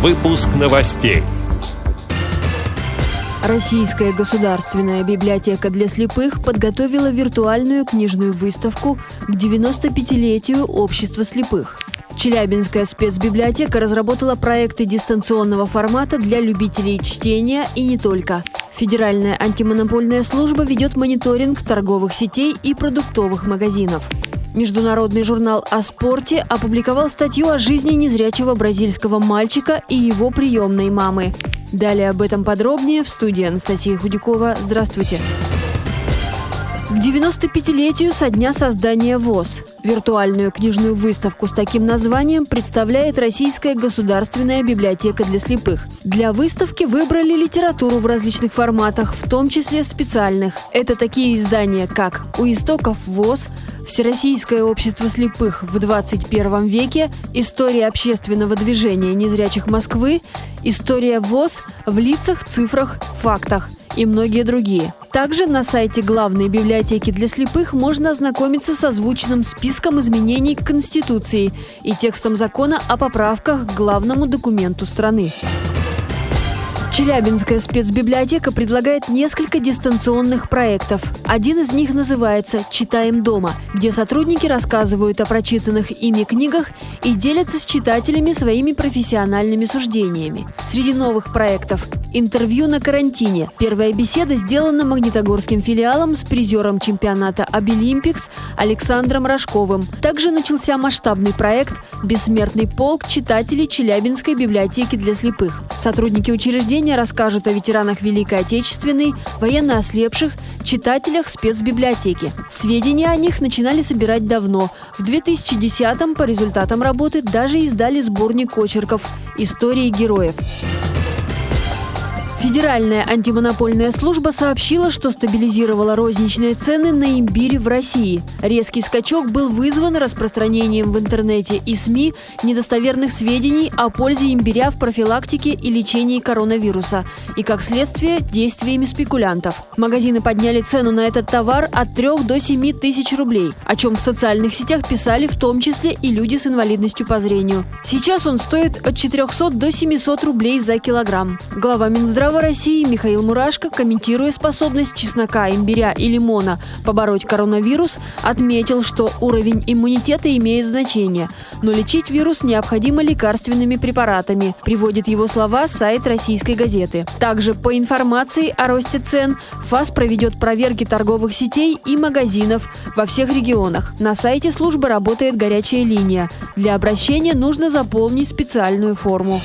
Выпуск новостей. Российская государственная библиотека для слепых подготовила виртуальную книжную выставку к 95-летию Общества слепых. Челябинская спецбиблиотека разработала проекты дистанционного формата для любителей чтения и не только. Федеральная антимонопольная служба ведет мониторинг торговых сетей и продуктовых магазинов. Международный журнал о спорте опубликовал статью о жизни незрячего бразильского мальчика и его приемной мамы. Далее об этом подробнее в студии Анастасия Худякова. Здравствуйте. К 95-летию со дня создания ВОЗ Виртуальную книжную выставку с таким названием представляет Российская государственная библиотека для слепых. Для выставки выбрали литературу в различных форматах, в том числе специальных. Это такие издания, как «У истоков ВОЗ», Всероссийское общество слепых в 21 веке, История общественного движения незрячих Москвы, История ВОЗ в лицах, цифрах, фактах и многие другие. Также на сайте главной библиотеки для слепых можно ознакомиться с озвученным списком изменений к Конституции и текстом закона о поправках к главному документу страны. Челябинская спецбиблиотека предлагает несколько дистанционных проектов. Один из них называется «Читаем дома», где сотрудники рассказывают о прочитанных ими книгах и делятся с читателями своими профессиональными суждениями. Среди новых проектов Интервью на карантине. Первая беседа сделана магнитогорским филиалом с призером чемпионата «Обилимпикс» Александром Рожковым. Также начался масштабный проект «Бессмертный полк читателей Челябинской библиотеки для слепых». Сотрудники учреждения расскажут о ветеранах Великой Отечественной, военно ослепших, читателях спецбиблиотеки. Сведения о них начинали собирать давно. В 2010-м по результатам работы даже издали сборник очерков «Истории героев». Федеральная антимонопольная служба сообщила, что стабилизировала розничные цены на имбирь в России. Резкий скачок был вызван распространением в интернете и СМИ недостоверных сведений о пользе имбиря в профилактике и лечении коронавируса и, как следствие, действиями спекулянтов. Магазины подняли цену на этот товар от 3 до 7 тысяч рублей, о чем в социальных сетях писали в том числе и люди с инвалидностью по зрению. Сейчас он стоит от 400 до 700 рублей за килограмм. Глава Минздрава Минздрава России Михаил Мурашко, комментируя способность чеснока, имбиря и лимона побороть коронавирус, отметил, что уровень иммунитета имеет значение, но лечить вирус необходимо лекарственными препаратами, приводит его слова сайт российской газеты. Также по информации о росте цен ФАС проведет проверки торговых сетей и магазинов во всех регионах. На сайте службы работает горячая линия. Для обращения нужно заполнить специальную форму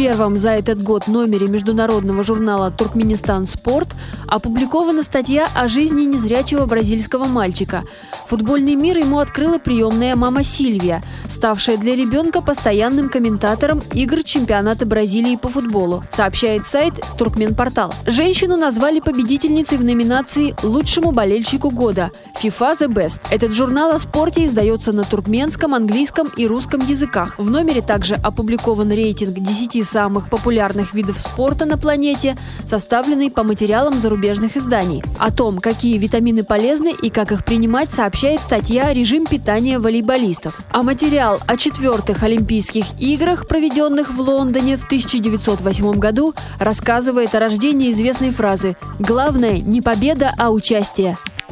первом за этот год номере международного журнала «Туркменистан Спорт» опубликована статья о жизни незрячего бразильского мальчика. Футбольный мир ему открыла приемная мама Сильвия, ставшая для ребенка постоянным комментатором игр чемпионата Бразилии по футболу, сообщает сайт Туркменпортал. Женщину назвали победительницей в номинации «Лучшему болельщику года» FIFA The Best. Этот журнал о спорте издается на туркменском, английском и русском языках. В номере также опубликован рейтинг 10 самых популярных видов спорта на планете, составленный по материалам зарубежных изданий. О том, какие витамины полезны и как их принимать, сообщает статья «Режим питания волейболистов». А материал о четвертых Олимпийских играх, проведенных в Лондоне в 1908 году, рассказывает о рождении известной фразы «Главное не победа, а участие».